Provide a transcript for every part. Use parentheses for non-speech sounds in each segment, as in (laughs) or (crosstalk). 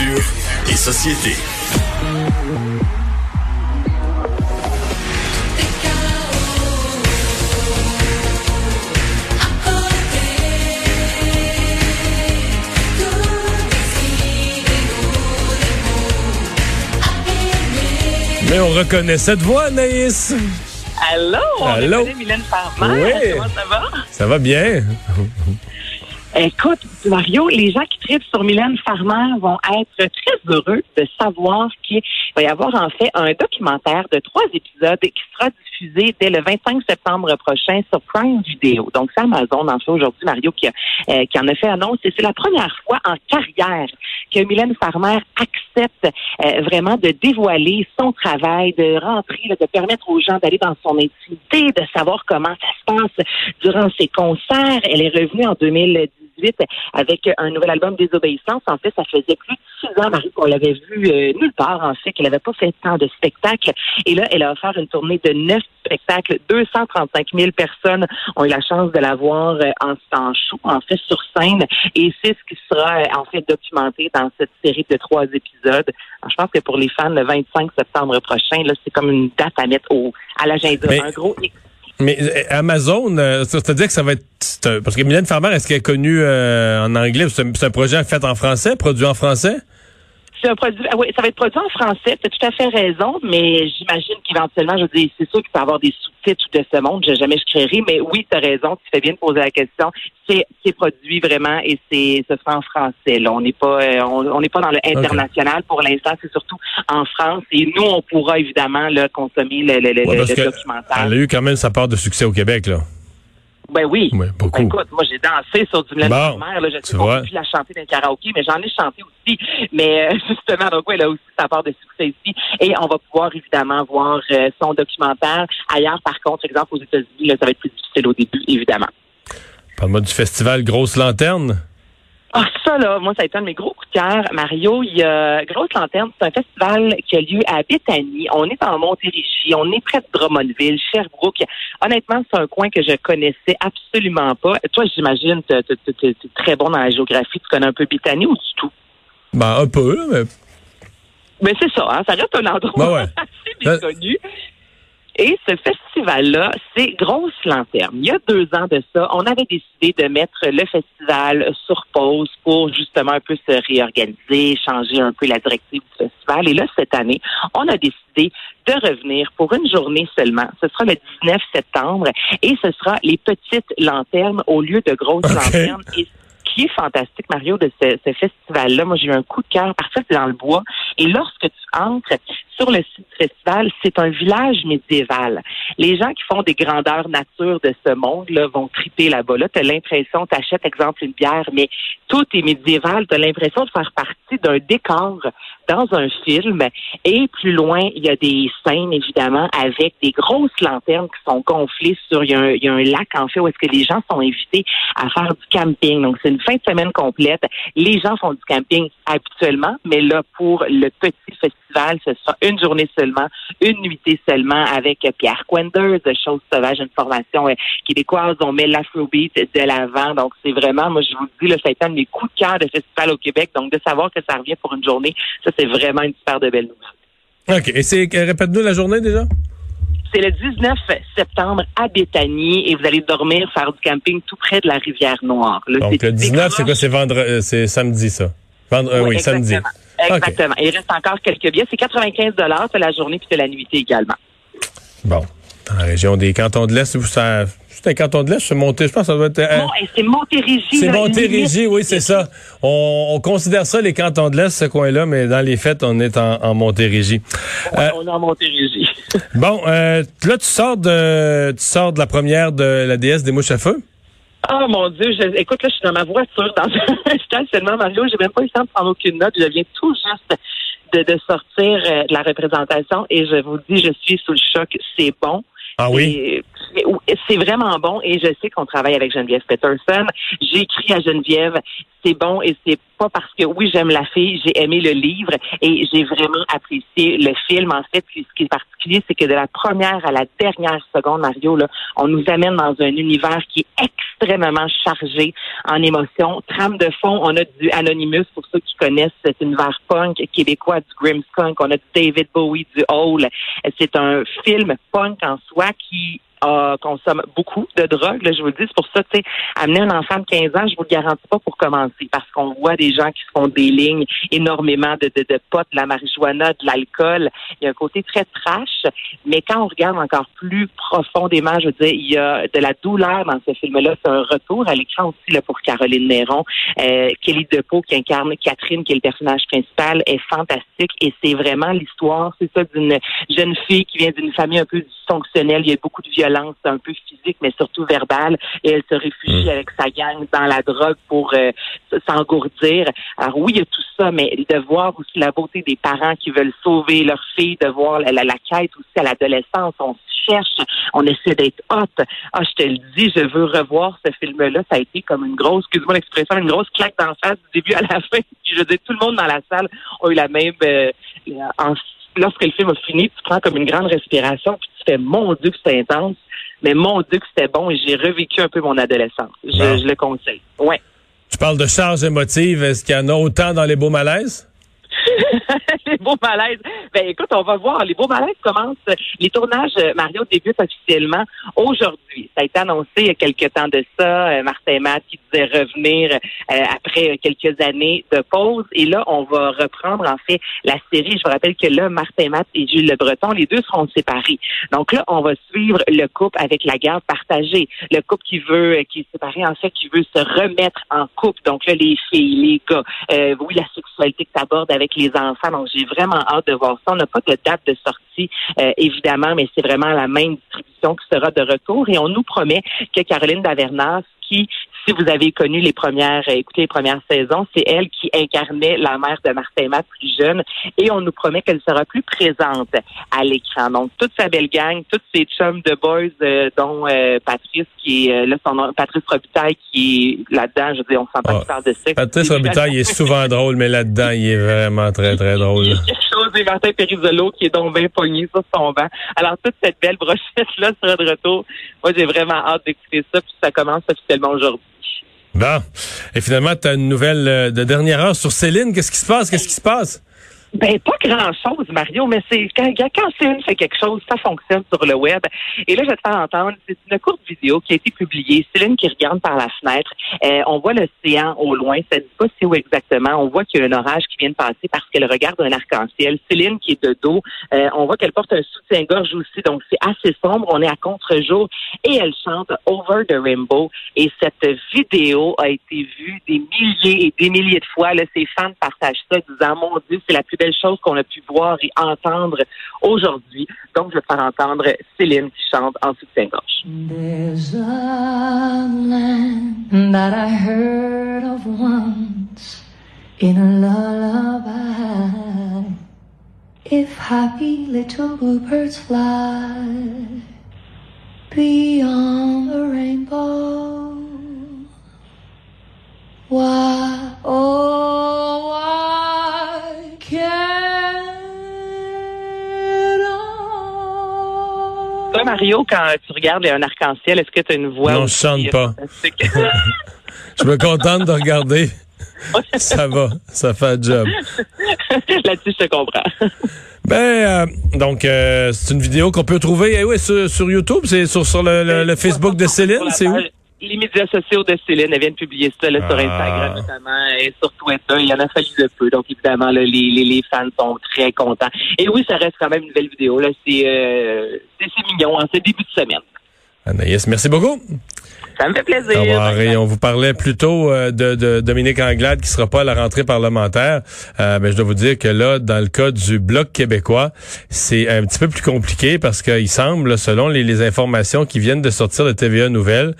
Culture et société. Mais on reconnaît cette voix, Anaïs. Allô, on Allô? reconnaît Mylène Farmer. Oui. Comment ça va? Ça va bien? Écoute, Mario, les gens qui tripent sur Mylène Farmer vont être très heureux de savoir qu'il va y avoir en fait un documentaire de trois épisodes qui sera diffusé dès le 25 septembre prochain sur Prime Video. Donc, c'est Amazon, en fait, aujourd'hui, Mario, qui, a- euh, qui en a fait annonce. Et c'est la première fois en carrière que Mylène Farmer accepte euh, vraiment de dévoiler son travail, de rentrer, de permettre aux gens d'aller dans son intimité, de savoir comment ça se passe durant ses concerts. Elle est revenue en 2018 avec un nouvel album Désobéissance. En fait, ça faisait plus de six ans, Marie, qu'on l'avait vu euh, nulle part, en fait, qu'elle n'avait pas fait tant de spectacles. Et là, elle a offert une tournée de neuf spectacles. 235 000 personnes ont eu la chance de la voir euh, en, en show, en fait, sur scène. Et c'est ce qui sera, euh, en fait, documenté dans cette série de trois épisodes. Alors, je pense que pour les fans, le 25 septembre prochain, là, c'est comme une date à mettre au, à l'agenda. Mais- Un gros X. Mais euh, Amazon, euh, c'est-à-dire que ça va être... Parce que Mylène Farmer, est-ce qu'elle est connue euh, en anglais? C'est un projet fait en français, produit en français? C'est un produit, ah oui, ça va être produit en français. Tu as tout à fait raison, mais j'imagine qu'éventuellement, je veux dire, c'est sûr qu'il peut y avoir des sous-titres de ce monde. Je jamais je créerai, mais oui, tu as raison. Tu fais bien de poser la question. C'est, c'est produit vraiment et c'est, ce sera en français. Là, on n'est pas, euh, on n'est pas dans le international pour l'instant. C'est surtout en France et nous, on pourra évidemment là, consommer le, le, le, Ouais, documentaire. Elle a eu quand même sa part de succès au Québec, là. Ben oui. Oui, beaucoup. Ben, écoute, moi j'ai dansé sur du Mylène Bon, Farmer, là, je sais peut plus la chanter dans le karaoké, mais j'en ai chanté aussi. Mais euh, (laughs) justement, donc oui, elle a aussi sa part de succès ici. Et on va pouvoir évidemment voir euh, son documentaire. Ailleurs, par contre, exemple aux États-Unis, là, ça va être plus difficile au début, évidemment. Parle-moi du festival Grosse Lanterne. Ah, ça, là, moi, ça a été un de mes gros coups de cœur. Mario, il y a Grosse Lanterne, c'est un festival qui a lieu à Béthanie. On est en Montérégie, on est près de Drummondville, Sherbrooke. Honnêtement, c'est un coin que je connaissais absolument pas. Toi, j'imagine, tu es très bon dans la géographie. Tu connais un peu Béthanie ou du tout? Ben, un peu, mais... Mais c'est ça, hein, ça reste un endroit Ben ouais. (laughs) assez méconnu. Et ce festival-là, c'est Grosse Lanterne. Il y a deux ans de ça, on avait décidé de mettre le festival sur pause pour justement un peu se réorganiser, changer un peu la directive du festival. Et là, cette année, on a décidé de revenir pour une journée seulement. Ce sera le 19 septembre et ce sera les petites lanternes au lieu de grosses lanternes. Et fantastique, Mario, de ce, festival-là, moi j'ai eu un coup de cœur parce que c'est dans le bois. Et lorsque tu entres sur le site festival, c'est un village médiéval. Les gens qui font des grandeurs nature de ce monde-là vont triper là-bas. Là, tu as l'impression, tu achètes, exemple, une bière, mais tout est médiéval. Tu as l'impression de faire partie d'un décor dans un film. Et plus loin, il y a des scènes, évidemment, avec des grosses lanternes qui sont gonflées sur... Il y a un, lac, en fait, où est-ce que les gens sont invités à faire du camping. Donc, c'est de semaine complète. Les gens font du camping habituellement, mais là, pour le petit festival, ce sera une journée seulement, une nuitée seulement avec Pierre Quenders de Choses Sauvages, une formation euh, québécoise. On met l'afrobeat de l'avant. Donc, c'est vraiment, moi, je vous le dis, là, ça a été un de mes coups de cœur de festival au Québec. Donc, de savoir que ça revient pour une journée, ça, c'est vraiment une super de belle nouvelle. OK. Et c'est... euh, Répète-nous la journée, déjà? C'est le 19 septembre à Béthanie et vous allez dormir, faire du camping tout près de la rivière Noire. Là, Donc, le 19, c'est quoi? C'est vendredi... C'est samedi, ça. Vendre... euh, Oui, oui, samedi. exactement. Il reste encore quelques billets. C'est 95 c'est la journée puis c'est la nuitée également. Bon. Dans la région des cantons de l'Est, ça... c'est un canton de l'Est, c'est monté, je pense que ça doit être... euh, Bon, c'est Montérégie. c'est Montérégie, oui, c'est ça. On, on considère ça les cantons de l'Est, ce coin-là, mais dans les fêtes, on est en, en Montérégie. Ouais, Euh, on est en Montérégie. (laughs) Bon, euh, là, tu sors de tu sors de la première de la déesse des mouches à feu? Oh mon Dieu, je, écoute, là, je suis dans ma voiture, dans (laughs) un stationnement, Mario. J'ai même pas eu le temps de prendre aucune note. Je viens tout juste de, de sortir euh, de la représentation et je vous dis, je suis sous le choc. C'est bon. Ah oui? C'est vraiment bon et je sais qu'on travaille avec Geneviève Peterson. J'ai écrit à Geneviève, c'est bon et c'est pas parce que oui, j'aime la fille, j'ai aimé le livre et j'ai vraiment apprécié le film. En fait, ce qui est particulier, c'est que de la première à la dernière seconde, Mario, là, on nous amène dans un univers qui est extrêmement chargé en émotions. Trame de fond, on a du Anonymous pour ceux qui connaissent cet univers punk québécois, du Grimmskunk, on a du David Bowie, du Hole. C'est un film punk en soi qui euh, consomme beaucoup de drogue. Là, je vous le dis, c'est pour ça, tu sais, amener un enfant de 15 ans, je vous le garantis pas pour commencer, parce qu'on voit des gens qui se font des lignes énormément de, de, de potes, de la marijuana, de l'alcool. Il y a un côté très trash, mais quand on regarde encore plus profondément, je veux dire, il y a de la douleur dans ce film-là. C'est un retour à l'écran aussi là, pour Caroline Néron. Euh, Kelly Depeau, qui incarne Catherine, qui est le personnage principal, est fantastique et c'est vraiment l'histoire, c'est ça, d'une jeune fille qui vient d'une famille un peu dysfonctionnelle. Il y a beaucoup de violence, un peu physique, mais surtout verbale. Et elle se réfugie avec sa gang dans la drogue pour euh, s'engourdir. Alors oui, il y a tout ça, mais de voir aussi la beauté des parents qui veulent sauver leur fille, de voir la, la, la quête aussi à l'adolescence. On cherche, on essaie d'être hot. Ah, je te le dis, je veux revoir ce film-là. Ça a été comme une grosse, excuse-moi l'expression, une grosse claque d'en face du début à la (laughs) fin. Puis je dire, tout le monde dans la salle a eu la même... euh, en- lorsque le film a fini, tu prends comme une grande respiration, puis tu fais, mon Dieu que c'était intense, mais mon Dieu que c'était bon, et j'ai revécu un peu mon adolescence. Je, Bon. je le conseille. Ouais. Tu parles de charge émotive. Est-ce qu'il y en a autant dans les beaux malaises? (laughs) les beaux malaises. Ben écoute, on va voir. Les beaux malaises commencent. Les tournages, euh, Mario, débutent officiellement aujourd'hui. Ça a été annoncé il y a quelques temps de ça. Euh, Martin Matt qui disait revenir euh, après quelques années de pause. Et là, on va reprendre en fait la série. Je vous rappelle que là, Martin Matt et Gilles Le Breton, les deux seront séparés. Donc là, on va suivre le couple avec la garde partagée. Le couple qui veut, qui est séparé en fait, qui veut se remettre en couple. Donc là, les filles, les gars, euh, oui, la sexualité que tu abordes avec les enfants. Donc j'ai vraiment hâte de voir ça. On n'a pas de date de sortie, euh, évidemment, mais c'est vraiment la même distribution qui sera de retour. Et on nous promet que Caroline Davernas, qui, si vous avez connu les premières, euh, écoutez les premières saisons, c'est elle qui incarnait la mère de Martin Matt plus jeune. Et on nous promet qu'elle sera plus présente à l'écran. Donc toute sa belle gang, toutes ses chums de boys, euh, dont euh, Patrice qui est euh, là son nom, Patrice Robitaille qui est là-dedans. Je veux dire, on sent pas Ah, parle de sexe. Patrice Robitaille, il est souvent drôle, mais là-dedans, il est vraiment très, très drôle. Chose et Martin Périsolo qui est donc bien pogné sur son banc. Alors, toute cette belle brochette-là sera de retour. Moi, j'ai vraiment hâte d'écouter ça, puis ça commence officiellement aujourd'hui. Bon. Et finalement, tu une nouvelle euh, de dernière heure sur Céline. Qu'est-ce qui se passe? Qu'est-ce qui se passe? Ben, pas grand-chose, Mario, mais c'est quand, quand Céline fait quelque chose, ça fonctionne sur le web. Et là, je vais te faire entendre, c'est une courte vidéo qui a été publiée. Céline qui regarde par la fenêtre. Euh, on voit l'océan au loin. Ça dit pas c'est où exactement. On voit qu'il y a un orage qui vient de passer parce qu'elle regarde un arc-en-ciel. Céline qui est de dos. Euh, on voit qu'elle porte un soutien-gorge aussi. Donc, c'est assez sombre. On est à contre-jour. Et elle chante Over the Rainbow. Et cette vidéo a été vue des milliers et des milliers de fois. Là, ses fans partagent ça, disant, mon Dieu, c'est la plus belle chose qu'on a pu voir et entendre aujourd'hui. Donc, je vais faire entendre Céline qui chante en soutien-gorge. There's a land that I heard of once in a lullaby. If happy little bluebirds fly beyond the rainbow, why, oh, Toi, Mario, quand tu regardes un arc-en-ciel, est-ce que tu as une voix Non, je chante pas. fantastique? (laughs) Je me contente de regarder. Ça va. Ça fait le job. (laughs) Là-dessus, je te comprends. Ben, euh, donc, euh, c'est une vidéo qu'on peut trouver eh oui, sur, sur YouTube. C'est sur, sur le, le- le Facebook de Céline. C'est où? Les médias sociaux de Céline, elle vient de publier ça là, sur Ah. Instagram notamment et sur Twitter. Il y en a fallu de peu. Donc, évidemment, là, les, les, les fans sont très contents. Et oui, ça reste quand même une belle vidéo. Là. C'est, euh, c'est, mignon. En ce début de semaine. Anaïs, merci beaucoup. Ça me fait plaisir. Et on vous parlait plutôt euh, de, de Dominique Anglade qui sera pas à la rentrée parlementaire. Euh, ben, je dois vous dire que là, dans le cas du Bloc québécois, c'est un petit peu plus compliqué parce qu'il semble, selon les, les informations qui viennent de sortir de TVA Nouvelles,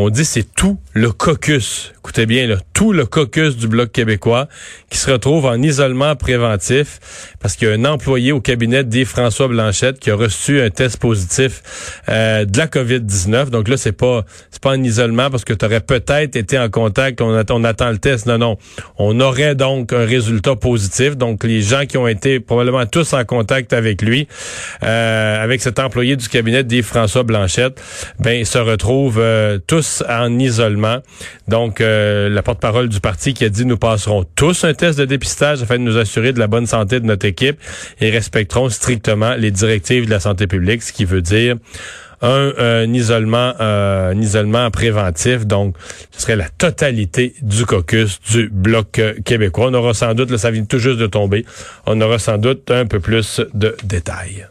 On dit c'est tout le caucus. Écoutez bien, là, tout le caucus du Bloc québécois qui se retrouve en isolement préventif parce qu'il y a un employé au cabinet dit François Blanchette qui a reçu un test positif euh, de la COVID-19. Donc là, c'est pas c'est pas en isolement parce que tu aurais peut-être été en contact, on attend, le test. Non, non. On aurait donc un résultat positif. Donc les gens qui ont été probablement tous en contact avec lui, euh, avec cet employé du cabinet dit François Blanchette, ben se retrouvent euh, tous en isolement. Donc euh, la porte-parole du parti qui a dit nous passerons tous un test de dépistage afin de nous assurer de la bonne santé de notre équipe et respecterons strictement les directives de la santé publique, ce qui veut dire un, isolement euh, un isolement préventif. Donc, ce serait la totalité du caucus du Bloc québécois. On aura sans doute, là, ça vient tout juste de tomber, on aura sans doute un peu plus de détails.